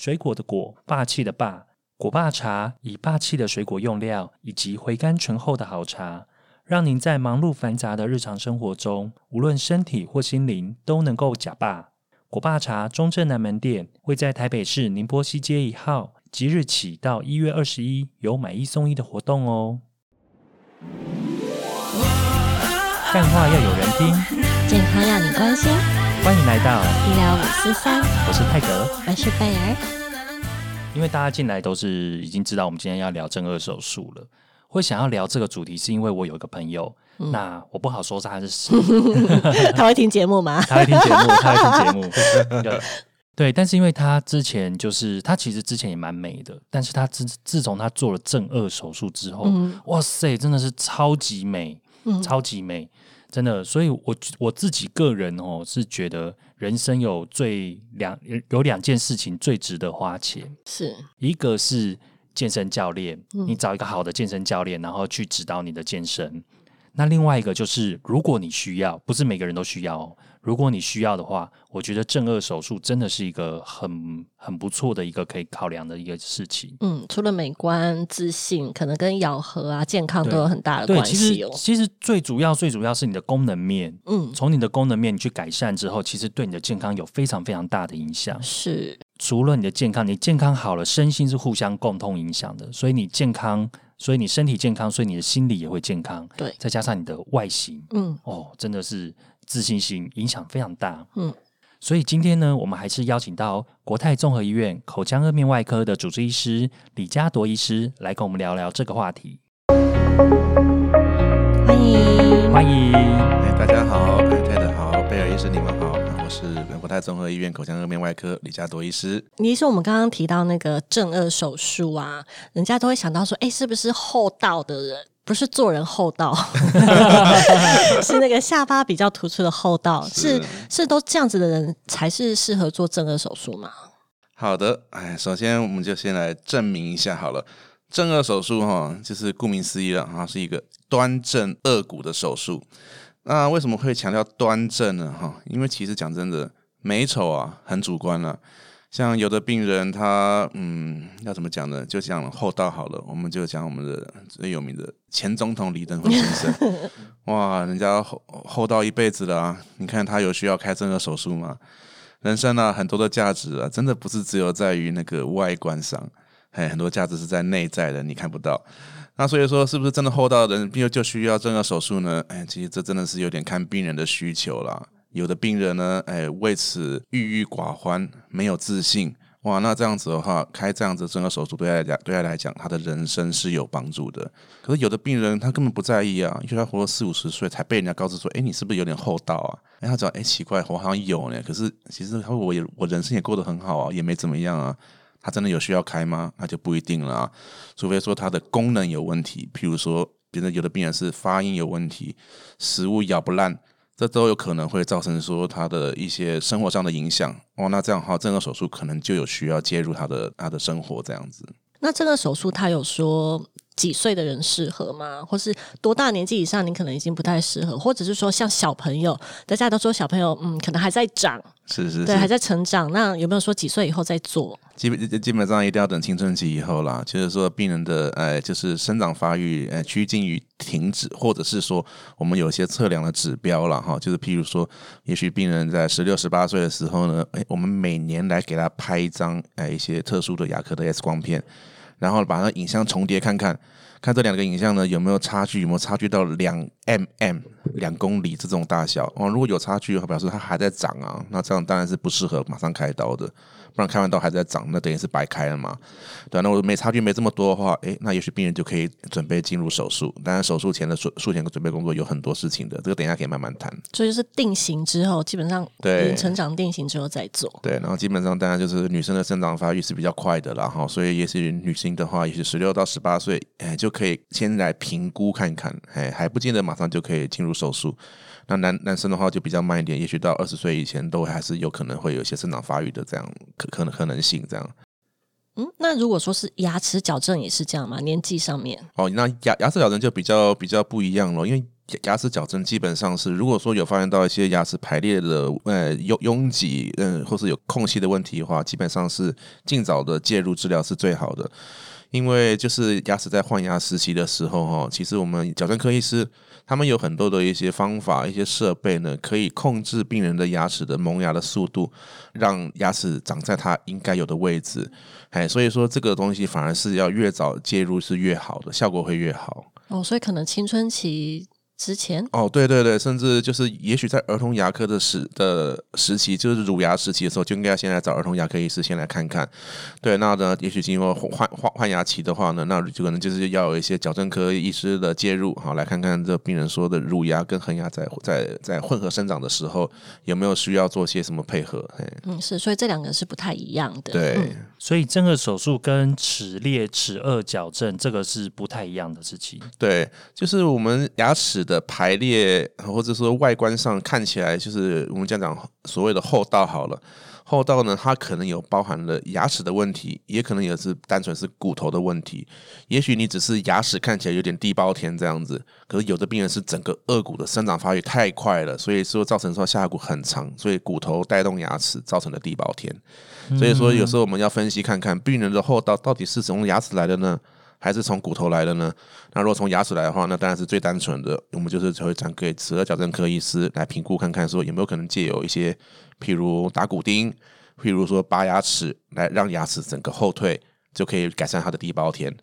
水果的果，霸气的霸。果霸茶以霸气的水果用料以及回甘醇厚的好茶，让您在忙碌繁杂的日常生活中，无论身体或心灵都能够假霸。果霸茶中正南门店会在台北市宁波西街一号，即日起到一月二十一有买一送一的活动哦。干话要有人听，健康要你关心。欢迎来到医疗五四三，我是泰格。我是贝儿。因为大家进来都是已经知道我们今天要聊正颌手术了，会想要聊这个主题，是因为我有一个朋友，那我不好说他是谁，他会听节目吗？他会听节目，他会听节目。对 对，但是因为他之前就是他其实之前也蛮美的，但是他自自从他做了正颚手术之后，哇塞，真的是超级美，超级美。真的，所以我我自己个人哦，是觉得人生有最两有两件事情最值得花钱，是。一个是健身教练，你找一个好的健身教练，然后去指导你的健身。那另外一个就是，如果你需要，不是每个人都需要。如果你需要的话，我觉得正颚手术真的是一个很很不错的一个可以考量的一个事情。嗯，除了美观、自信，可能跟咬合啊、健康都有很大的关系哦。其实最主要、最主要是你的功能面。嗯，从你的功能面你去改善之后，其实对你的健康有非常非常大的影响。是，除了你的健康，你健康好了，身心是互相共同影响的。所以你健康，所以你身体健康，所以你的心理也会健康。对，再加上你的外形，嗯，哦，真的是。自信心影响非常大，嗯，所以今天呢，我们还是邀请到国泰综合医院口腔颌面外科的主治医师李嘉铎医师来跟我们聊聊这个话题。欢迎，欢迎，哎，大家好，哎，泰德好，贝尔医师你们好，我是国泰综合医院口腔颌面外科李嘉铎医师。李医师，我们刚刚提到那个正颚手术啊，人家都会想到说，哎，是不是厚道的人？不是做人厚道，是那个下巴比较突出的厚道，是是都这样子的人才是适合做正颌手术吗？好的，哎，首先我们就先来证明一下好了，正颚手术哈，就是顾名思义了哈，是一个端正颚骨的手术。那为什么会强调端正呢？哈，因为其实讲真的，美丑啊很主观了。像有的病人，他嗯，要怎么讲呢？就讲厚道好了，我们就讲我们的最有名的前总统李登辉先生。哇，人家厚厚道一辈子了啊！你看他有需要开这个手术吗？人生啊，很多的价值啊，真的不是只有在于那个外观上，还很多价值是在内在的，你看不到。那所以说，是不是真的厚道的人，并就需要正颌手术呢？哎，其实这真的是有点看病人的需求了。有的病人呢，哎，为此郁郁寡欢，没有自信，哇，那这样子的话，开这样子正颌手术对他来讲，对他来讲，他的人生是有帮助的。可是有的病人他根本不在意啊，因为他活了四五十岁才被人家告知说，哎，你是不是有点厚道啊？哎，他讲，哎，奇怪，我好像有呢。可是其实他说，我也我人生也过得很好啊，也没怎么样啊。他真的有需要开吗？那就不一定了，除非说他的功能有问题，譬如说，别人有的病人是发音有问题，食物咬不烂。这都有可能会造成说他的一些生活上的影响哦，那这样的话，这个手术可能就有需要介入他的他的生活这样子。那这个手术他有说几岁的人适合吗？或是多大年纪以上，你可能已经不太适合，或者是说像小朋友，大家都说小朋友嗯，可能还在长。是是，对，还在成长。那有没有说几岁以后再做？基本基本上一定要等青春期以后啦。就是说，病人的呃，就是生长发育呃趋近于停止，或者是说，我们有些测量的指标了哈。就是譬如说，也许病人在十六、十八岁的时候呢，哎，我们每年来给他拍一张哎一些特殊的牙科的 X 光片，然后把那影像重叠看看。看这两个影像呢，有没有差距？有没有差距到两 mm 两公里这种大小？哦，如果有差距，表示它还在长啊，那这样当然是不适合马上开刀的。不然开完刀还在长，那等于是白开了嘛？对，那我没差距没这么多的话，诶，那也许病人就可以准备进入手术。当然，手术前的术术前的准备工作有很多事情的，这个等一下可以慢慢谈。所以就是定型之后，基本上对成长定型之后再做。对，然后基本上当然就是女生的生长发育是比较快的了哈，所以也许女性的话，也许十六到十八岁，哎，就可以先来评估看看，哎，还不见得马上就可以进入手术。那男男生的话就比较慢一点，也许到二十岁以前都还是有可能会有一些生长发育的这样可可能可能性这样。嗯，那如果说是牙齿矫正也是这样吗？年纪上面？哦，那牙牙齿矫正就比较比较不一样了，因为牙齿矫正基本上是，如果说有发现到一些牙齿排列的呃拥拥挤，嗯，或是有空隙的问题的话，基本上是尽早的介入治疗是最好的。因为就是牙齿在换牙时期的时候，哈，其实我们矫正科医师他们有很多的一些方法、一些设备呢，可以控制病人的牙齿的萌芽的速度，让牙齿长在它应该有的位置。哎，所以说这个东西反而是要越早介入是越好的，效果会越好。哦，所以可能青春期。之前哦，对对对，甚至就是也许在儿童牙科的时的时期，就是乳牙时期的时候，就应该先来找儿童牙科医师先来看看。对，那呢，也许经过换换换牙期的话呢，那就可能就是要有一些矫正科医师的介入，好来看看这病人说的乳牙跟恒牙在在在混合生长的时候有没有需要做些什么配合。嗯，是，所以这两个是不太一样的。对，所以正颌手术跟齿裂齿颚矫正这个是不太一样的事情。对，就是我们牙齿。的排列，或者说外观上看起来，就是我们讲讲所谓的后道好了。后道呢，它可能有包含了牙齿的问题，也可能也是单纯是骨头的问题。也许你只是牙齿看起来有点地包天这样子，可是有的病人是整个颚骨的生长发育太快了，所以说造成说下颌骨很长，所以骨头带动牙齿造成的地包天。所以说有时候我们要分析看看病人的后道到底是从牙齿来的呢？还是从骨头来的呢？那如果从牙齿来的话，那当然是最单纯的。我们就是会转给齿颚矫正科医师来评估看看，说有没有可能借有一些，譬如打骨钉，譬如说拔牙齿，来让牙齿整个后退，就可以改善它的地包天。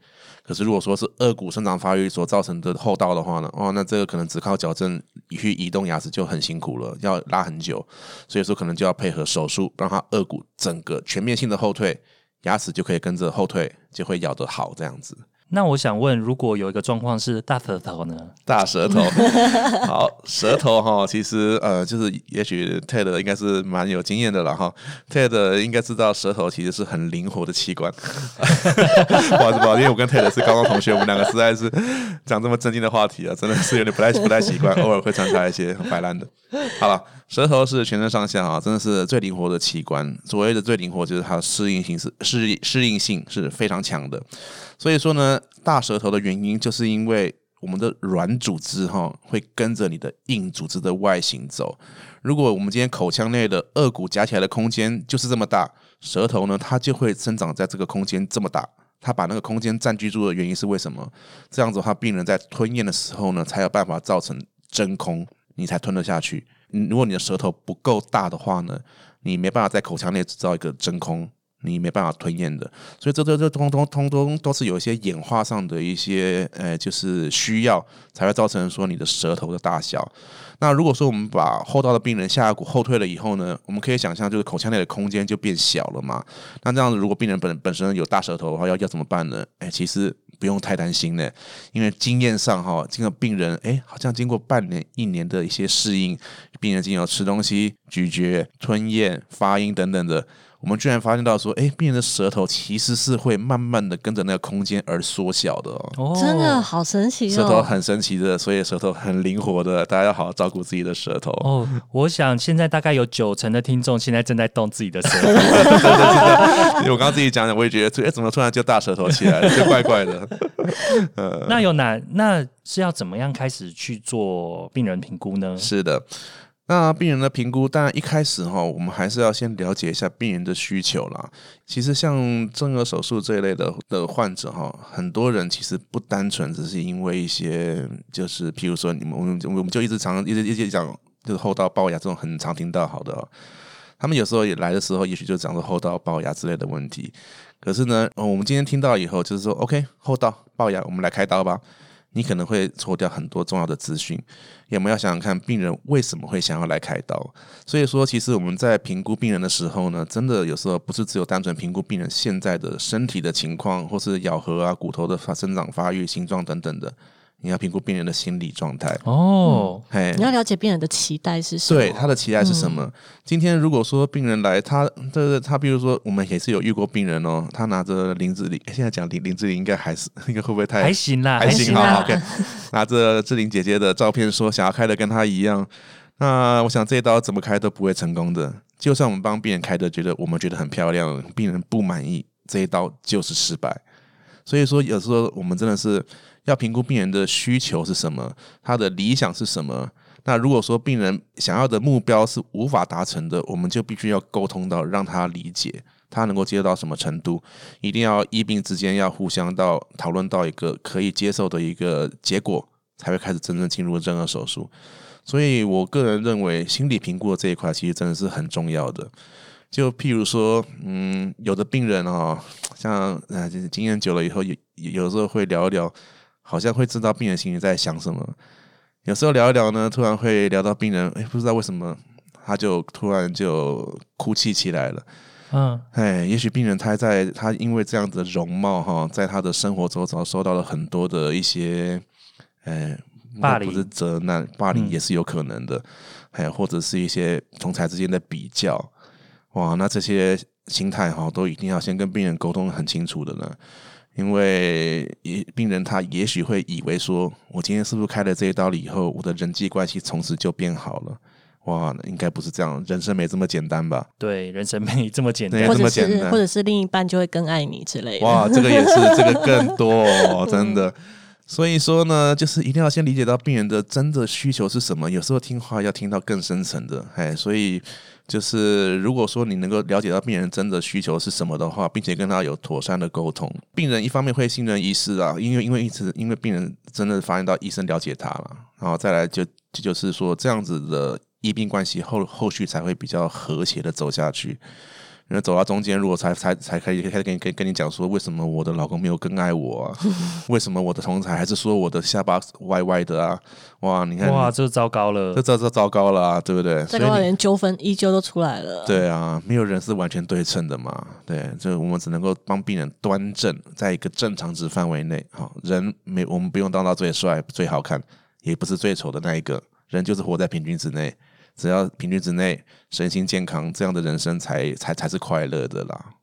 可是如果说是颚骨生长发育所造成的后道的话呢，哦，那这个可能只靠矫正去移动牙齿就很辛苦了，要拉很久，所以说可能就要配合手术，让它颚骨整个全面性的后退。牙齿就可以跟着后退，就会咬得好这样子。那我想问，如果有一个状况是大舌头呢？大舌头，好，舌头哈，其实呃，就是也许 Ted 应该是蛮有经验的了哈。Ted 应该知道舌头其实是很灵活的器官。不好意思，不好意思，因为我跟 Ted 是高中同学，我们两个实在是讲这么正经的话题啊，真的是有点不太不太习惯，偶尔会穿插一些很摆烂的。好了，舌头是全身上下啊，真的是最灵活的器官。所谓的最灵活，就是它的适应性是适适应性是非常强的。所以说呢，大舌头的原因就是因为我们的软组织哈会跟着你的硬组织的外形走。如果我们今天口腔内的颚骨夹起来的空间就是这么大，舌头呢它就会生长在这个空间这么大。它把那个空间占据住的原因是为什么？这样子的话，病人在吞咽的时候呢，才有办法造成真空，你才吞得下去。如果你的舌头不够大的话呢，你没办法在口腔内制造一个真空。你没办法吞咽的，所以这这这通通通通都是有一些演化上的一些呃，就是需要才会造成说你的舌头的大小。那如果说我们把后道的病人下颌骨后退了以后呢，我们可以想象就是口腔内的空间就变小了嘛。那这样子，如果病人本本身有大舌头的话，要要怎么办呢？哎，其实不用太担心呢，因为经验上哈，这个病人哎，好像经过半年一年的一些适应，病人经由吃东西、咀嚼、吞咽、发音等等的。我们居然发现到说，哎，病人的舌头其实是会慢慢的跟着那个空间而缩小的哦，真的好神奇哦，舌头很神奇的，所以舌头很灵活的，大家要好好照顾自己的舌头哦。我想现在大概有九成的听众现在正在动自己的舌头，因为我刚刚自己讲讲，我也觉得，哎，怎么突然就大舌头起来了，就怪怪的。那有哪？那是要怎么样开始去做病人评估呢？是的。那病人的评估，当然一开始哈，我们还是要先了解一下病人的需求啦。其实像正颌手术这一类的的患者哈，很多人其实不单纯只是因为一些，就是譬如说你们我们我们就一直常一直一直讲，就是后道龅牙这种很常听到好的，他们有时候也来的时候，也许就讲说后道龅牙之类的问题。可是呢，我们今天听到以后，就是说 OK 后道龅牙，我们来开刀吧。你可能会错掉很多重要的资讯，我们要想想看，病人为什么会想要来开刀。所以说，其实我们在评估病人的时候呢，真的有时候不是只有单纯评估病人现在的身体的情况，或是咬合啊、骨头的发生长发育、形状等等的。你要评估病人的心理状态哦，嘿，你要了解病人的期待是什么？对，他的期待是什么？今天如果说病人来，他的他，比如说我们也是有遇过病人哦，他拿着林志玲，现在讲林林志玲应该还是 应该会不会太还行啦，还行好 OK，拿着志玲姐姐的照片说想要开的跟她一样，那我想这一刀怎么开都不会成功的。就算我们帮病人开的，觉得我们觉得很漂亮，病人不满意，这一刀就是失败。所以说有时候我们真的是。要评估病人的需求是什么，他的理想是什么。那如果说病人想要的目标是无法达成的，我们就必须要沟通到让他理解，他能够接受到什么程度，一定要医病之间要互相到讨论到一个可以接受的一个结果，才会开始真正进入正颌手术。所以我个人认为，心理评估的这一块其实真的是很重要的。就譬如说，嗯，有的病人哦，像啊，就是经验久了以后，有有时候会聊一聊，好像会知道病人心里在想什么。有时候聊一聊呢，突然会聊到病人，哎，不知道为什么他就突然就哭泣起来了。嗯，哎，也许病人他在他因为这样的容貌哈，在他的生活周遭受到了很多的一些，哎，霸凌不是责难，霸凌也是有可能的，哎，或者是一些同才之间的比较，哇，那这些心态哈，都一定要先跟病人沟通很清楚的呢。因为也病人他也许会以为说，我今天是不是开了这一刀了以后，我的人际关系从此就变好了？哇，应该不是这样，人生没这么简单吧？对，人生没这么简单，这么简单，或者是另一半就会更爱你之类的。哇，这个也是，这个更多，真的。所以说呢，就是一定要先理解到病人的真的需求是什么。有时候听话要听到更深层的，哎，所以就是如果说你能够了解到病人真的需求是什么的话，并且跟他有妥善的沟通，病人一方面会信任医师啊，因为因为一直因为病人真的发现到医生了解他了，然后再来就就是说这样子的医病关系后后续才会比较和谐的走下去。那走到中间，如果才才才可以开始跟跟跟你讲说，为什么我的老公没有更爱我啊？为什么我的同才还是说我的下巴歪歪的啊？哇，你看，哇，这糟糕了，这这这糟糕了，啊，对不对？这个连纠纷依旧都出来了。对啊，没有人是完全对称的嘛。对，就我们只能够帮病人端正在一个正常值范围内。好，人没我们不用当到最帅最好看，也不是最丑的那一个人，就是活在平均值内。只要平均之内，身心健康，这样的人生才才才是快乐的啦。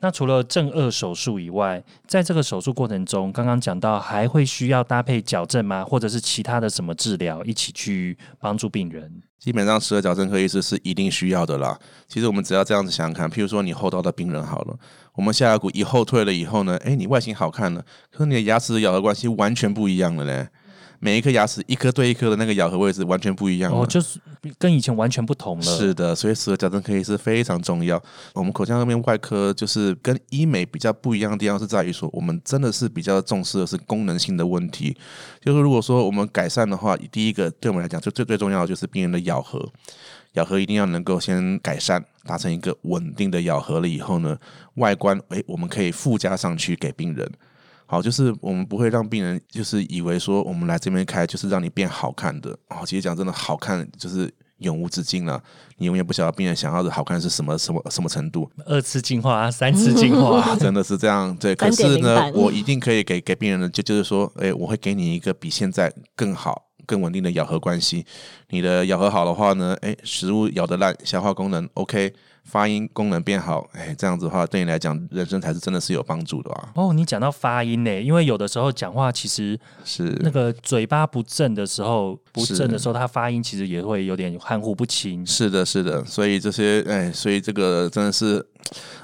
那除了正颚手术以外，在这个手术过程中，刚刚讲到还会需要搭配矫正吗？或者是其他的什么治疗一起去帮助病人？基本上，十二矫正科医师是一定需要的啦。其实我们只要这样子想想看，譬如说你后刀的病人好了，我们下颌骨一后退了以后呢，哎，你外形好看了，可是你的牙齿咬的关系完全不一样了嘞。每一颗牙齿一颗对一颗的那个咬合位置完全不一样哦，就是跟以前完全不同了。是的，所以齿颌矫正可以是非常重要。我们口腔颌面外科就是跟医美比较不一样的。地方是在于说，我们真的。是比较重视的。是功能性的。问题。就是如果说我们改善的。话，第一个对我们来讲就最最重要的。就是病人的。咬合，咬合一定要能够先改善，达成一个稳定的。咬合了以后呢，外观诶我们可以附加上去给病人。好，就是我们不会让病人就是以为说我们来这边开就是让你变好看的啊。其实讲真的，好看就是永无止境了。你永远不晓得病人想要的好看是什么什么什么程度。二次进化，三次进化，真的是这样。对，可是呢，我一定可以给给病人的，就就是说，哎，我会给你一个比现在更好、更稳定的咬合关系。你的咬合好的话呢，哎，食物咬得烂，消化功能 OK。发音功能变好，哎，这样子的话，对你来讲，人生才是真的是有帮助的啊。哦，你讲到发音呢，因为有的时候讲话其实是那个嘴巴不正的时候，不正的时候，它发音其实也会有点含糊不清。是的，是的，所以这些，哎，所以这个真的是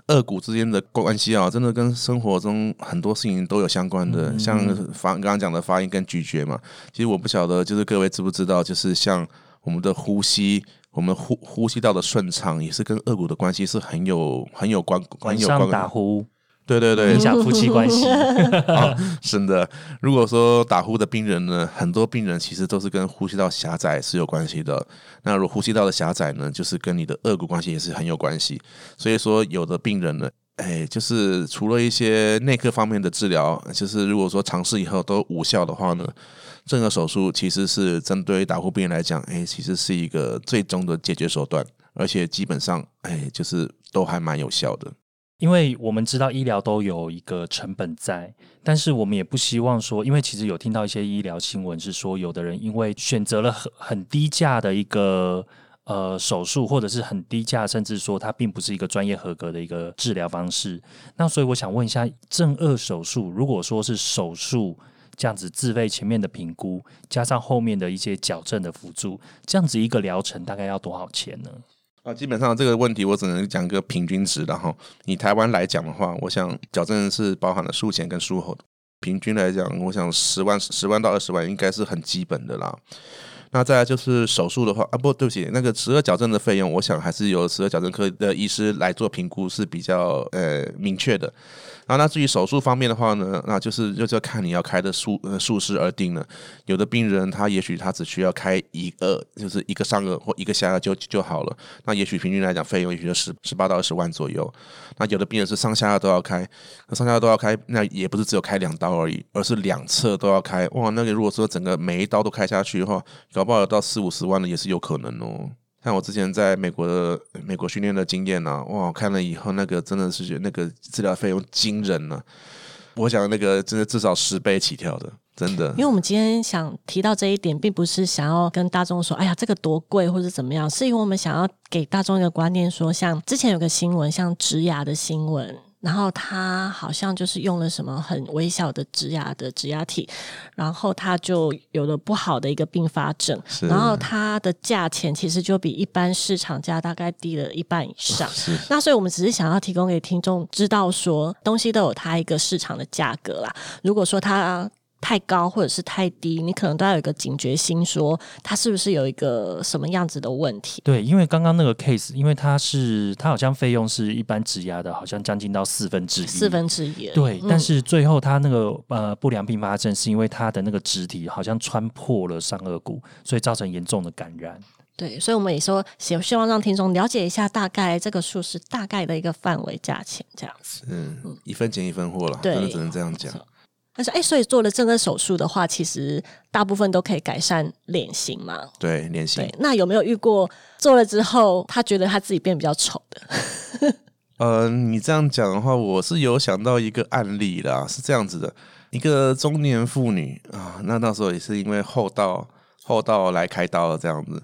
二股之间的关系啊，真的跟生活中很多事情都有相关的。像发刚刚讲的发音跟咀嚼嘛，其实我不晓得，就是各位知不知道，就是像我们的呼吸。我们呼呼吸道的顺畅也是跟颚骨的关系是很有很有关关有关打呼，对对对，影响夫妻关系。是的，如果说打呼的病人呢，很多病人其实都是跟呼吸道狭窄是有关系的。那如果呼吸道的狭窄呢，就是跟你的颚骨关系也是很有关系。所以说，有的病人呢，哎，就是除了一些内科方面的治疗，就是如果说尝试以后都无效的话呢。正颌手术其实是针对打呼病人来讲，哎，其实是一个最终的解决手段，而且基本上，哎，就是都还蛮有效的。因为我们知道医疗都有一个成本在，但是我们也不希望说，因为其实有听到一些医疗新闻是说，有的人因为选择了很很低价的一个呃手术，或者是很低价，甚至说它并不是一个专业合格的一个治疗方式。那所以我想问一下，正颚手术如果说是手术。这样子自费前面的评估，加上后面的一些矫正的辅助，这样子一个疗程大概要多少钱呢？啊，基本上这个问题我只能讲个平均值，然后以台湾来讲的话，我想矫正是包含了术前跟术后。平均来讲，我想十万十万到二十万应该是很基本的啦。那再来就是手术的话啊，不对不起，那个十二矫正的费用，我想还是由十二矫正科的医师来做评估是比较呃明确的。然后那至于手术方面的话呢，那就是就是要看你要开的术呃术式而定了。有的病人他也许他只需要开一个，就是一个上颚或一个下颚就就好了。那也许平均来讲费用也许就十十八到二十万左右。那有的病人是上下颚都要开，那上下颚都要开，那也不是只有开两刀而已，而是两侧都要开。哇，那个如果说整个每一刀都开下去的话，搞不好到四五十万的也是有可能哦。像我之前在美国的美国训练的经验呢，哇，看了以后那个真的是觉得那个治疗费用惊人呢。我想那个真的至少十倍起跳的，真的。因为我们今天想提到这一点，并不是想要跟大众说，哎呀，这个多贵或者怎么样，是因为我们想要给大众一个观念，说像之前有个新闻，像植牙的新闻。然后他好像就是用了什么很微小的植牙的植牙体，然后他就有了不好的一个并发症，然后它的价钱其实就比一般市场价大概低了一半以上。那所以我们只是想要提供给听众知道说，东西都有它一个市场的价格啦。如果说它。太高或者是太低，你可能都要有一个警觉心，说它是不是有一个什么样子的问题？对，因为刚刚那个 case，因为它是它好像费用是一般质押的，好像将近到四分之一，四分之一。对，但是最后它那个呃不良并发症是因为它的那个肢体好像穿破了上颚骨，所以造成严重的感染。对，所以我们也说希希望让听众了解一下大概这个数是大概的一个范围价钱这样子。嗯，一分钱一分货了，真的只能这样讲。但是，哎，所以做了正颌手术的话，其实大部分都可以改善脸型嘛？对，脸型。对，那有没有遇过做了之后，他觉得他自己变比较丑的？呃，你这样讲的话，我是有想到一个案例啦，是这样子的：一个中年妇女啊，那那时候也是因为后道后道来开刀了这样子，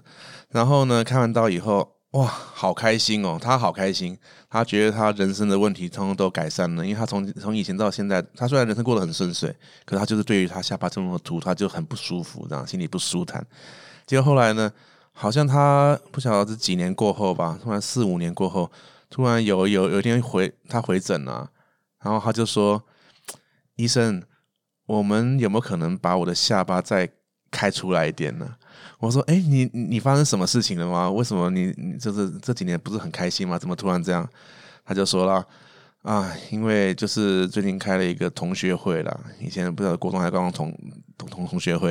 然后呢，开完刀以后。哇，好开心哦！他好开心，他觉得他人生的问题通通都改善了，因为他从从以前到现在，他虽然人生过得很顺遂，可是他就是对于他下巴这么凸，他就很不舒服，这样心里不舒坦。结果后来呢，好像他不晓得是几年过后吧，突然四五年过后，突然有有有一天回他回诊了，然后他就说：“医生，我们有没有可能把我的下巴再开出来一点呢？”我说：“哎，你你发生什么事情了吗？为什么你你就是这几年不是很开心吗？怎么突然这样？”他就说了：“啊，因为就是最近开了一个同学会了，以前不知道国中还刚刚同同同同学会，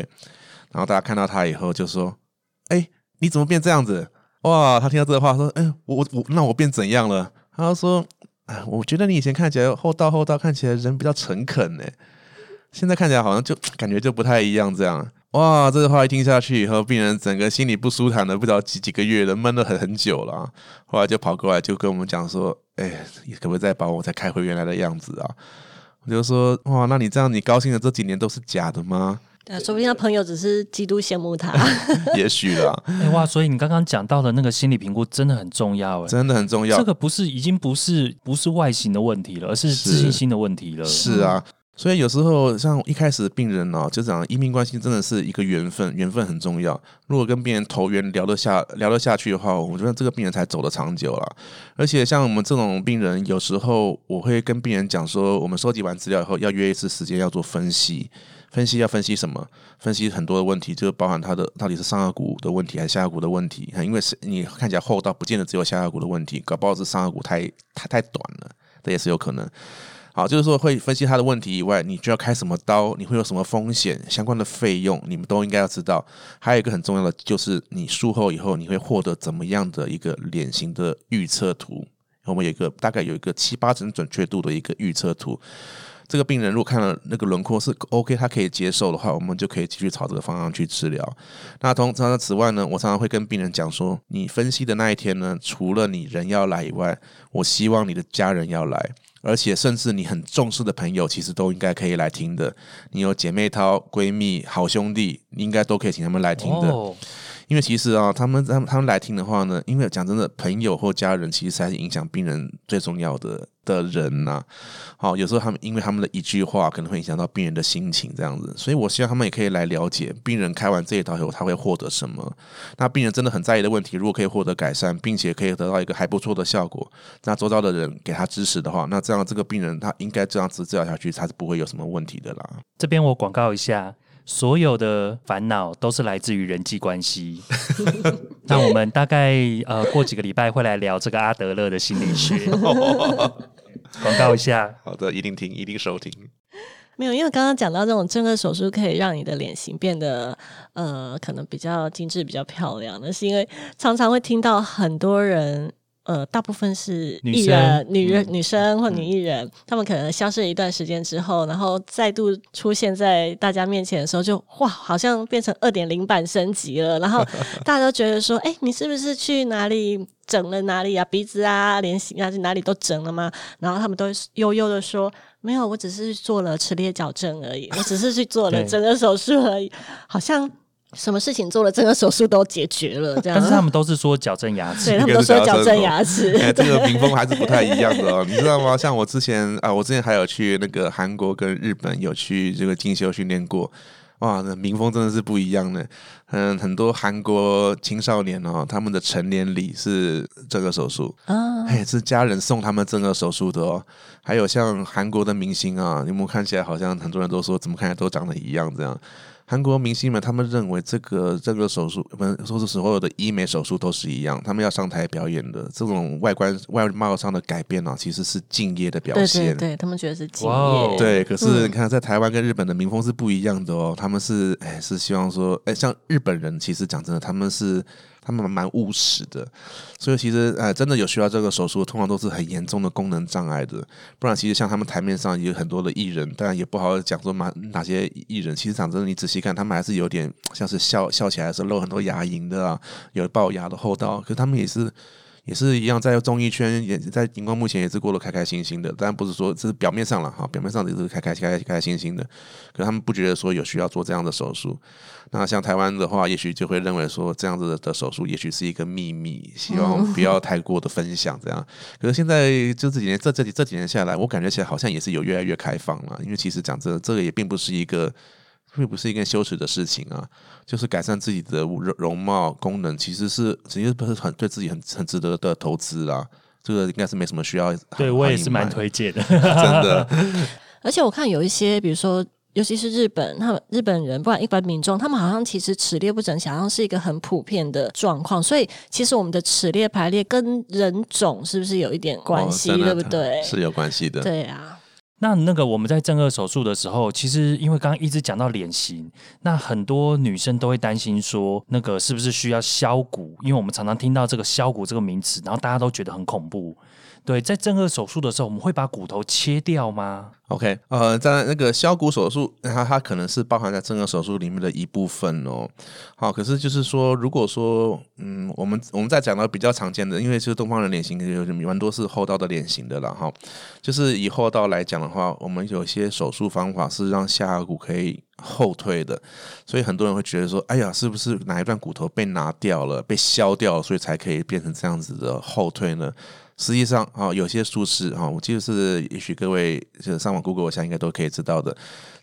然后大家看到他以后就说：‘哎，你怎么变这样子？’哇，他听到这个话说：‘哎，我我那我变怎样了？’他说：‘哎，我觉得你以前看起来厚道厚道，看起来人比较诚恳呢，现在看起来好像就感觉就不太一样这样。’”哇，这句话一听下去以后，病人整个心里不舒坦的，不知道几几个月了，闷了很很久了。后来就跑过来，就跟我们讲说：“哎，可不可以再把我再开回原来的样子啊？”我就说：“哇，那你这样，你高兴的这几年都是假的吗？”对，说不定他朋友只是极度羡慕他。也许啦。哎哇，所以你刚刚讲到的那个心理评估真的很重要，哎，真的很重要。这个不是已经不是不是外形的问题了，而是自信心的问题了。是啊。所以有时候像一开始病人呢，就讲医病关系真的是一个缘分，缘分很重要。如果跟病人投缘聊得下聊得下去的话，我觉得这个病人才走得长久了。而且像我们这种病人，有时候我会跟病人讲说，我们收集完资料以后要约一次时间要做分析，分析要分析什么？分析很多的问题，就包含他的到底是上颚骨的问题还是下颚骨的问题？因为是你看起来厚道，不见得只有下颚骨的问题，搞不好是上颚骨太太太短了，这也是有可能。好，就是说会分析他的问题以外，你就要开什么刀，你会有什么风险，相关的费用，你们都应该要知道。还有一个很重要的，就是你术后以后你会获得怎么样的一个脸型的预测图。我们有一个大概有一个七八成准确度的一个预测图。这个病人如果看了那个轮廓是 OK，他可以接受的话，我们就可以继续朝这个方向去治疗。那同常此外呢，我常常会跟病人讲说，你分析的那一天呢，除了你人要来以外，我希望你的家人要来。而且，甚至你很重视的朋友，其实都应该可以来听的。你有姐妹淘、闺蜜、好兄弟，应该都可以请他们来听的。因为其实啊，他们他们他们来听的话呢，因为讲真的，朋友或家人其实才是影响病人最重要的的人呐。好，有时候他们因为他们的一句话，可能会影响到病人的心情这样子。所以我希望他们也可以来了解，病人开完这一套以后，他会获得什么。那病人真的很在意的问题，如果可以获得改善，并且可以得到一个还不错的效果，那周遭的人给他支持的话，那这样这个病人他应该这样子治疗下去，他是不会有什么问题的啦。这边我广告一下。所有的烦恼都是来自于人际关系。那我们大概呃过几个礼拜会来聊这个阿德勒的心理学。广告一下，好的，一定听，一定收听。没有，因为刚刚讲到这种正颌手术可以让你的脸型变得呃可能比较精致、比较漂亮，那是因为常常会听到很多人。呃，大部分是艺人、女人、女生或女艺人，他们可能消失了一段时间之后，然后再度出现在大家面前的时候，就哇，好像变成二点零版升级了。然后 大家都觉得说，哎，你是不是去哪里整了哪里啊？鼻子啊、脸型啊，哪里都整了吗？然后他们都悠悠的说，没有，我只是做了齿列矫正而已，我只是去做了整个手术而已，好像。什么事情做了整个手术都解决了，这样。但是他们都是说矫正牙齿，对他们都说矫正牙齿。哎这个屏风还是不太一样的哦，你知道吗？像我之前啊，我之前还有去那个韩国跟日本有去这个进修训练过，哇，那民风真的是不一样的。嗯，很多韩国青少年哦，他们的成年礼是这个手术啊，哎，是家人送他们这个手术的哦。还有像韩国的明星啊，你们看起来好像很多人都说，怎么看起来都长得一样这样。韩国明星们，他们认为这个这个手术，不是说是所有的医美手术都是一样。他们要上台表演的这种外观外貌上的改变呢，其实是敬业的表现。对对对，他们觉得是敬业。对，可是你看，在台湾跟日本的民风是不一样的哦。他们是哎，是希望说，哎，像日本人，其实讲真的，他们是。他们蛮务实的，所以其实呃，真的有需要这个手术，通常都是很严重的功能障碍的。不然，其实像他们台面上也有很多的艺人，当然也不好讲说哪哪些艺人。其实讲真的，你仔细看，他们还是有点像是笑笑起来的时候露很多牙龈的啊，有龅牙的厚道，可是他们也是。也是一样，在综艺圈也在荧光幕前也是过得开开心心的，当然不是说这是表面上了哈，表面上也是开开开开开心心的，可他们不觉得说有需要做这样的手术。那像台湾的话，也许就会认为说这样子的手术也许是一个秘密，希望不要太过的分享这样。可是现在就这几年这这几这几年下来，我感觉起来好像也是有越来越开放了，因为其实讲真的这个也并不是一个。并不是一件羞耻的事情啊，就是改善自己的容容貌功能，其实是其实不是很对自己很很值得的投资啊。这个应该是没什么需要。对我也是蛮推荐的，真的。而且我看有一些，比如说，尤其是日本，他们日本人，不管一般民众，他们好像其实齿列不整齐，好像是一个很普遍的状况。所以，其实我们的齿列排列跟人种是不是有一点关系？对不对？是有关系的。对啊。那那个我们在正颌手术的时候，其实因为刚刚一直讲到脸型，那很多女生都会担心说，那个是不是需要削骨？因为我们常常听到这个削骨这个名词，然后大家都觉得很恐怖。对，在正颌手术的时候，我们会把骨头切掉吗？OK，呃，在那个削骨手术，它它可能是包含在正颌手术里面的一部分哦。好，可是就是说，如果说，嗯，我们我们在讲到比较常见的，因为是东方人脸型有蛮多是后道的脸型的了哈。就是以后道来讲的话，我们有些手术方法是让下颌骨可以后退的，所以很多人会觉得说，哎呀，是不是哪一段骨头被拿掉了、被削掉了，所以才可以变成这样子的后退呢？实际上，啊，有些术式，啊，我记得是，也许各位就上网 Google 一下，应该都可以知道的。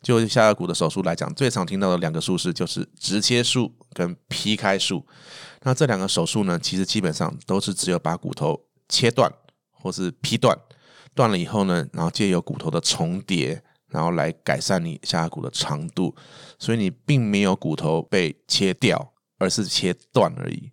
就下颌骨的手术来讲，最常听到的两个术式就是直切术跟劈开术。那这两个手术呢，其实基本上都是只有把骨头切断或是劈断，断了以后呢，然后借由骨头的重叠，然后来改善你下颌骨的长度。所以你并没有骨头被切掉，而是切断而已。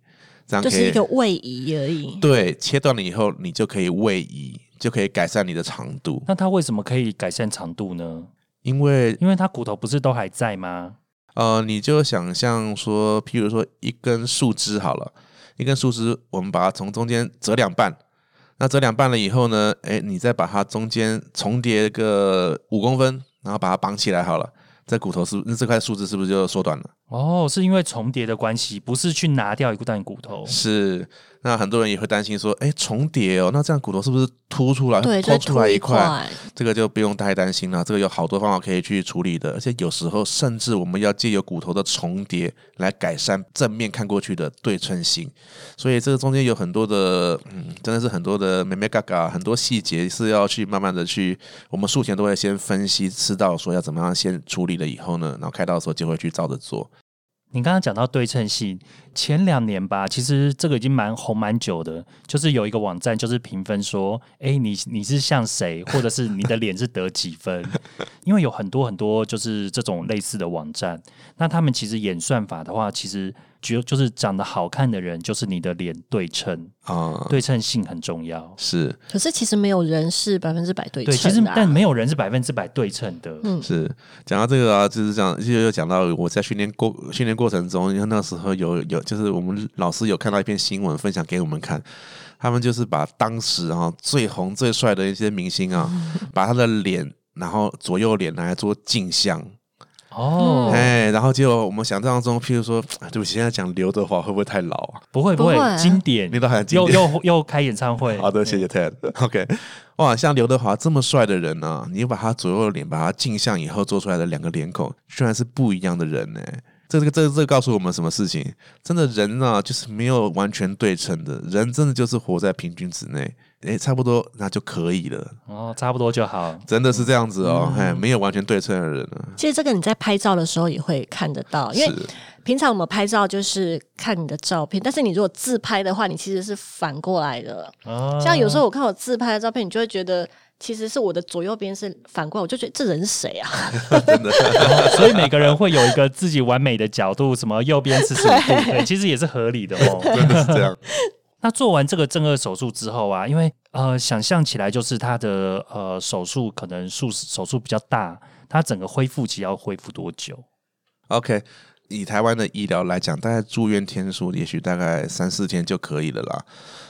就是一个位移而已。对，切断了以后，你就可以位移，就可以改善你的长度。那它为什么可以改善长度呢？因为，因为它骨头不是都还在吗？呃，你就想象说，譬如说一根树枝好了，一根树枝，我们把它从中间折两半。那折两半了以后呢，哎，你再把它中间重叠个五公分，然后把它绑起来好了。这骨头是那这块树枝是不是就缩短了？哦，是因为重叠的关系，不是去拿掉一段骨头。是，那很多人也会担心说，哎，重叠哦，那这样骨头是不是凸出来？对，凸出来一块。这个就不用太担心了。这个有好多方法可以去处理的，而且有时候甚至我们要借由骨头的重叠来改善正面看过去的对称性。所以这个中间有很多的，嗯，真的是很多的美美嘎嘎，很多细节是要去慢慢的去，我们术前都会先分析，知道说要怎么样先处理了以后呢，然后开刀的时候就会去照着做。你刚刚讲到对称性，前两年吧，其实这个已经蛮红蛮久的，就是有一个网站就是评分说，哎，你你是像谁，或者是你的脸是得几分？因为有很多很多就是这种类似的网站，那他们其实演算法的话，其实。就就是长得好看的人，就是你的脸对称啊，对称性很重要。是，可是其实没有人是百分之百对称。对，其实但没有人是百分之百对称的。嗯，是讲到这个啊，就是讲就又讲到我在训练过训练过程中，因为那时候有有就是我们老师有看到一篇新闻分享给我们看，他们就是把当时啊最红最帅的一些明星啊，把他的脸然后左右脸拿来做镜像。哦，哎，然后就我们想象中，譬如说，对不起，现在讲刘德华会不会太老啊？不会不会，经典，你都还又又又开演唱会。好的，谢谢 Ted。OK，哇，像刘德华这么帅的人呢，你把他左右脸把他镜像以后做出来的两个脸孔，居然是不一样的人呢？这个这这告诉我们什么事情？真的人呢，就是没有完全对称的，人真的就是活在平均值内。哎，差不多那就可以了哦，差不多就好，真的是这样子哦。哎，没有完全对称的人呢。其实这个你在拍照的时候也会看得到，因为平常我们拍照就是看你的照片，但是你如果自拍的话，你其实是反过来的。哦，像有时候我看我自拍的照片，你就会觉得其实是我的左右边是反过来，我就觉得这人是谁啊？真的，所以每个人会有一个自己完美的角度，什么右边是什么？对，其实也是合理的哦，真的是这样。那做完这个正颌手术之后啊，因为呃，想象起来就是他的呃手术可能术手术比较大，他整个恢复期要恢复多久？OK，以台湾的医疗来讲，大概住院天数也许大概三四天就可以了啦。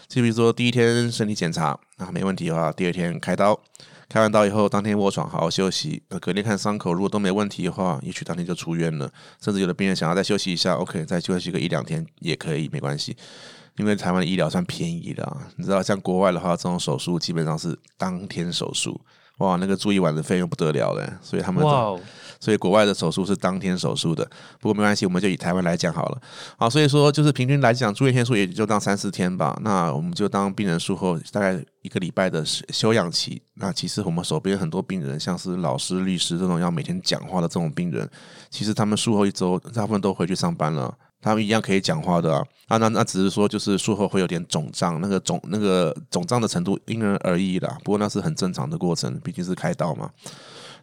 就比如说第一天身体检查啊没问题的话，第二天开刀，开完刀以后当天卧床好好休息，隔天看伤口如果都没问题的话，也许当天就出院了。甚至有的病人想要再休息一下，OK，再休息个一两天也可以，没关系。因为台湾的医疗算便宜的，你知道，像国外的话，这种手术基本上是当天手术，哇，那个住一晚的费用不得了嘞，所以他们，所以国外的手术是当天手术的。不过没关系，我们就以台湾来讲好了。好，所以说就是平均来讲，住院天数也就当三四天吧。那我们就当病人术后大概一个礼拜的休养期。那其实我们手边很多病人，像是老师、律师这种要每天讲话的这种病人，其实他们术后一周大部分都回去上班了。他们一样可以讲话的啊，啊，那那只是说就是术后会有点肿胀，那个肿那个肿胀的程度因人而异啦。不过那是很正常的过程，毕竟是开刀嘛。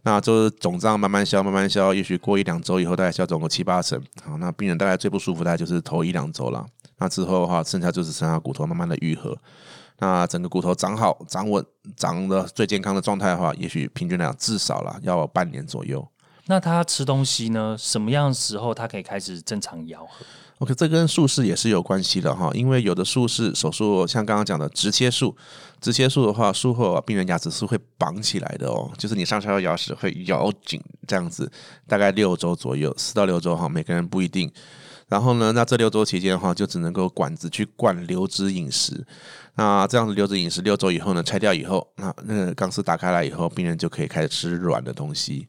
那就是肿胀慢慢消，慢慢消，也许过一两周以后大概消肿个七八成。好，那病人大概最不舒服大概就是头一两周了。那之后的话，剩下就是剩下骨头慢慢的愈合。那整个骨头长好、长稳、长的最健康的状态的话，也许平均来讲至少了要半年左右。那他吃东西呢？什么样时候他可以开始正常咬合？OK，这跟术式也是有关系的哈。因为有的术式手术，像刚刚讲的直切术，直切术的话，术后病人牙齿是会绑起来的哦，就是你上下牙齿会咬紧这样子，大概六周左右，四到六周哈，每个人不一定。然后呢，那这六周期间的话，就只能够管子去灌流质饮食。那这样子流质饮食六周以后呢，拆掉以后，那那个钢丝打开来以后，病人就可以开始吃软的东西。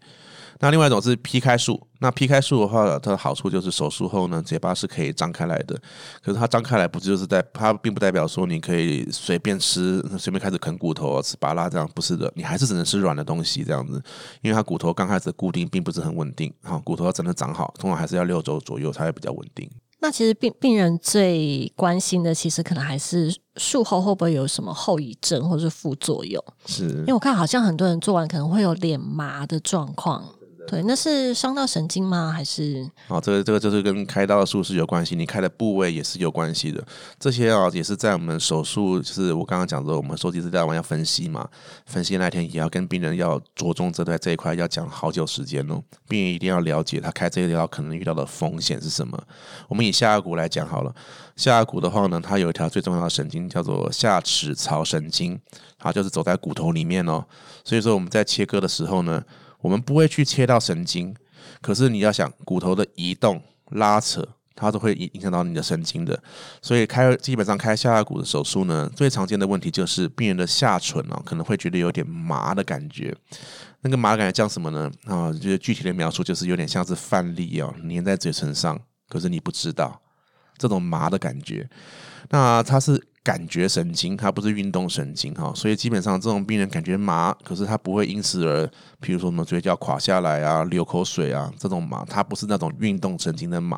那另外一种是劈开术，那劈开术的话，它的好处就是手术后呢，嘴巴是可以张开来的。可是它张开来，不就是在它并不代表说你可以随便吃，随便开始啃骨头、吃巴拉这样，不是的，你还是只能吃软的东西这样子，因为它骨头刚开始固定并不是很稳定，哈，骨头要真的长好，通常还是要六周左右才会比较稳定。那其实病病人最关心的，其实可能还是术后会不会有什么后遗症或者是副作用？是因为我看好像很多人做完可能会有脸麻的状况。对，那是伤到神经吗？还是？啊，这个这个就是跟开刀的术式有关系，你开的部位也是有关系的。这些啊，也是在我们手术，就是我刚刚讲的，我们收集资料完要分析嘛，分析那天也要跟病人要着重这在这一块要讲好久时间哦。病人一定要了解他开这一条可能遇到的风险是什么。我们以下颌骨来讲好了，下颌骨的话呢，它有一条最重要的神经叫做下齿槽神经，它就是走在骨头里面哦。所以说我们在切割的时候呢。我们不会去切到神经，可是你要想骨头的移动、拉扯，它都会影影响到你的神经的。所以开基本上开下颌骨的手术呢，最常见的问题就是病人的下唇啊，可能会觉得有点麻的感觉。那个麻感觉像什么呢？啊，就是具体的描述就是有点像是饭粒啊粘在嘴唇上，可是你不知道这种麻的感觉。那它是。感觉神经，它不是运动神经哈，所以基本上这种病人感觉麻，可是他不会因此而，譬如说什么嘴角垮下来啊、流口水啊这种麻，它不是那种运动神经的麻，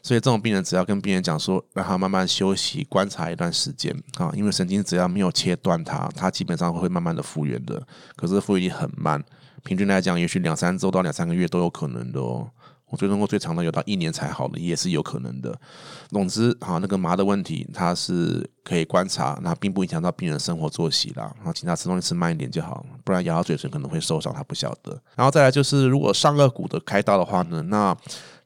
所以这种病人只要跟病人讲说，让他慢慢休息，观察一段时间啊，因为神经只要没有切断它，它基本上会慢慢的复原的，可是复原很慢，平均来讲，也许两三周到两三个月都有可能的哦。我追踪过最长的有到一年才好的，也是有可能的。总之，哈，那个麻的问题，它是可以观察，那并不影响到病人生活作息啦。然后，请他吃东西吃慢一点就好，不然咬到嘴唇可能会受伤，他不晓得。然后再来就是，如果上颚骨的开刀的话呢，那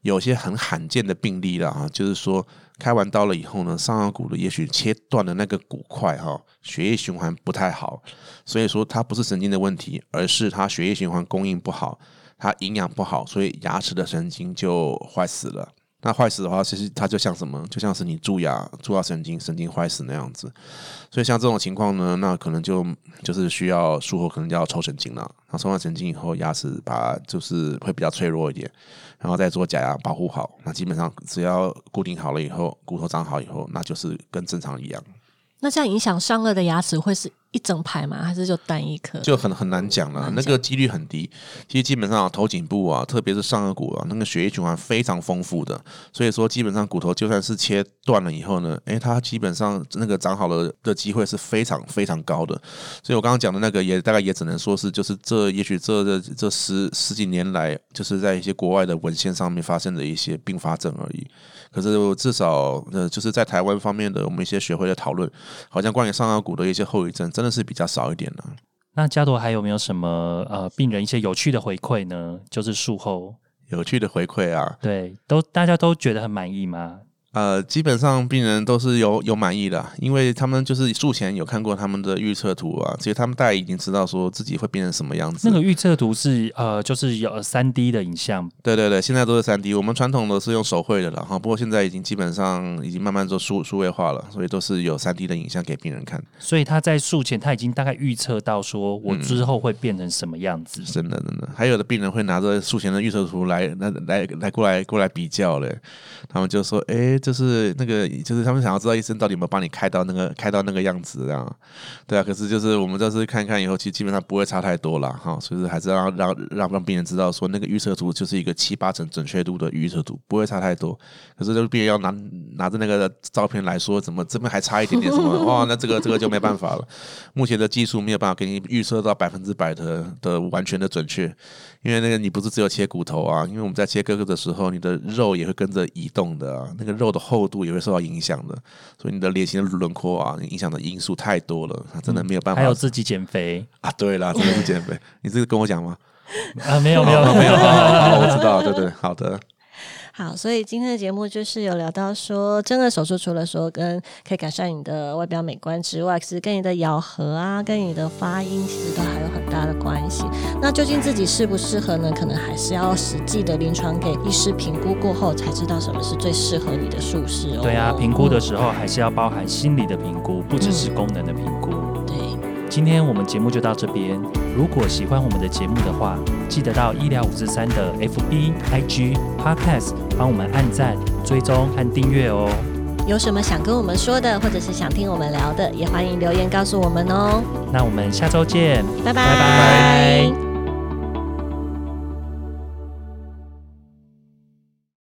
有些很罕见的病例了啊，就是说开完刀了以后呢，上颚骨的也许切断的那个骨块哈，血液循环不太好，所以说它不是神经的问题，而是它血液循环供应不好。它营养不好，所以牙齿的神经就坏死了。那坏死的话，其实它就像什么？就像是你蛀牙、蛀牙神经、神经坏死那样子。所以像这种情况呢，那可能就就是需要术后可能就要抽神经了。那抽完神经以后，牙齿把就是会比较脆弱一点，然后再做假牙保护好。那基本上只要固定好了以后，骨头长好以后，那就是跟正常一样。那这样影响上颚的牙齿会是？一整排嘛？还是就单一颗？就很很难讲了，那个几率很低。其实基本上头颈部啊，特别是上颚骨啊，那个血液循环非常丰富的，所以说基本上骨头就算是切断了以后呢，诶，它基本上那个长好了的机会是非常非常高的。所以我刚刚讲的那个也大概也只能说是，就是这也许这这这十十几年来，就是在一些国外的文献上面发生的一些并发症而已。可是至少呃，就是在台湾方面的我们一些学会的讨论，好像关于上颌骨的一些后遗症，真的是比较少一点呢。那加朵还有没有什么呃病人一些有趣的回馈呢？就是术后有趣的回馈啊？对，都大家都觉得很满意吗？呃，基本上病人都是有有满意的，因为他们就是术前有看过他们的预测图啊，其实他们大概已经知道说自己会变成什么样子。那个预测图是呃，就是有三 D 的影像。对对对，现在都是三 D，我们传统的是用手绘的了哈，不过现在已经基本上已经慢慢做数数位化了，所以都是有三 D 的影像给病人看。所以他在术前他已经大概预测到说我之后会变成什么样子。真的真的，还有的病人会拿着术前的预测图来来来来过来过来比较嘞，他们就说，哎，就是那个。就是他们想要知道医生到底有没有帮你开到那个开到那个样子这样，对啊。可是就是我们这次看看以后，其实基本上不会差太多了哈。所以还是让让让让病人知道说，那个预测图就是一个七八成准确度的预测图，不会差太多。可是这个病人要拿拿着那个照片来说，怎么这边还差一点点什么？哇，那这个这个就没办法了。目前的技术没有办法给你预测到百分之百的的完全的准确，因为那个你不是只有切骨头啊，因为我们在切哥哥的时候，你的肉也会跟着移动的，那个肉的厚度也会受。到影响的，所以你的脸型的轮廓啊，影响的因素太多了，真的没有办法。还有自己减肥啊，对啦，真的是减肥。你这个跟我讲吗？啊，没有没有没有，好，我知道，对对，好的。好，所以今天的节目就是有聊到说，真的手术除了说跟可以改善你的外表美观之外，其实跟你的咬合啊，跟你的发音，其实都还有很大的关系。那究竟自己适不适合呢？可能还是要实际的临床给医师评估过后，才知道什么是最适合你的术式哦。对啊，评估的时候还是要包含心理的评估，不只是功能的评估。今天我们节目就到这边。如果喜欢我们的节目的话，记得到医疗五四三的 FB、IG、Podcast 帮我们按赞、追踪和订阅哦。有什么想跟我们说的，或者是想听我们聊的，也欢迎留言告诉我们哦。那我们下周见，拜拜。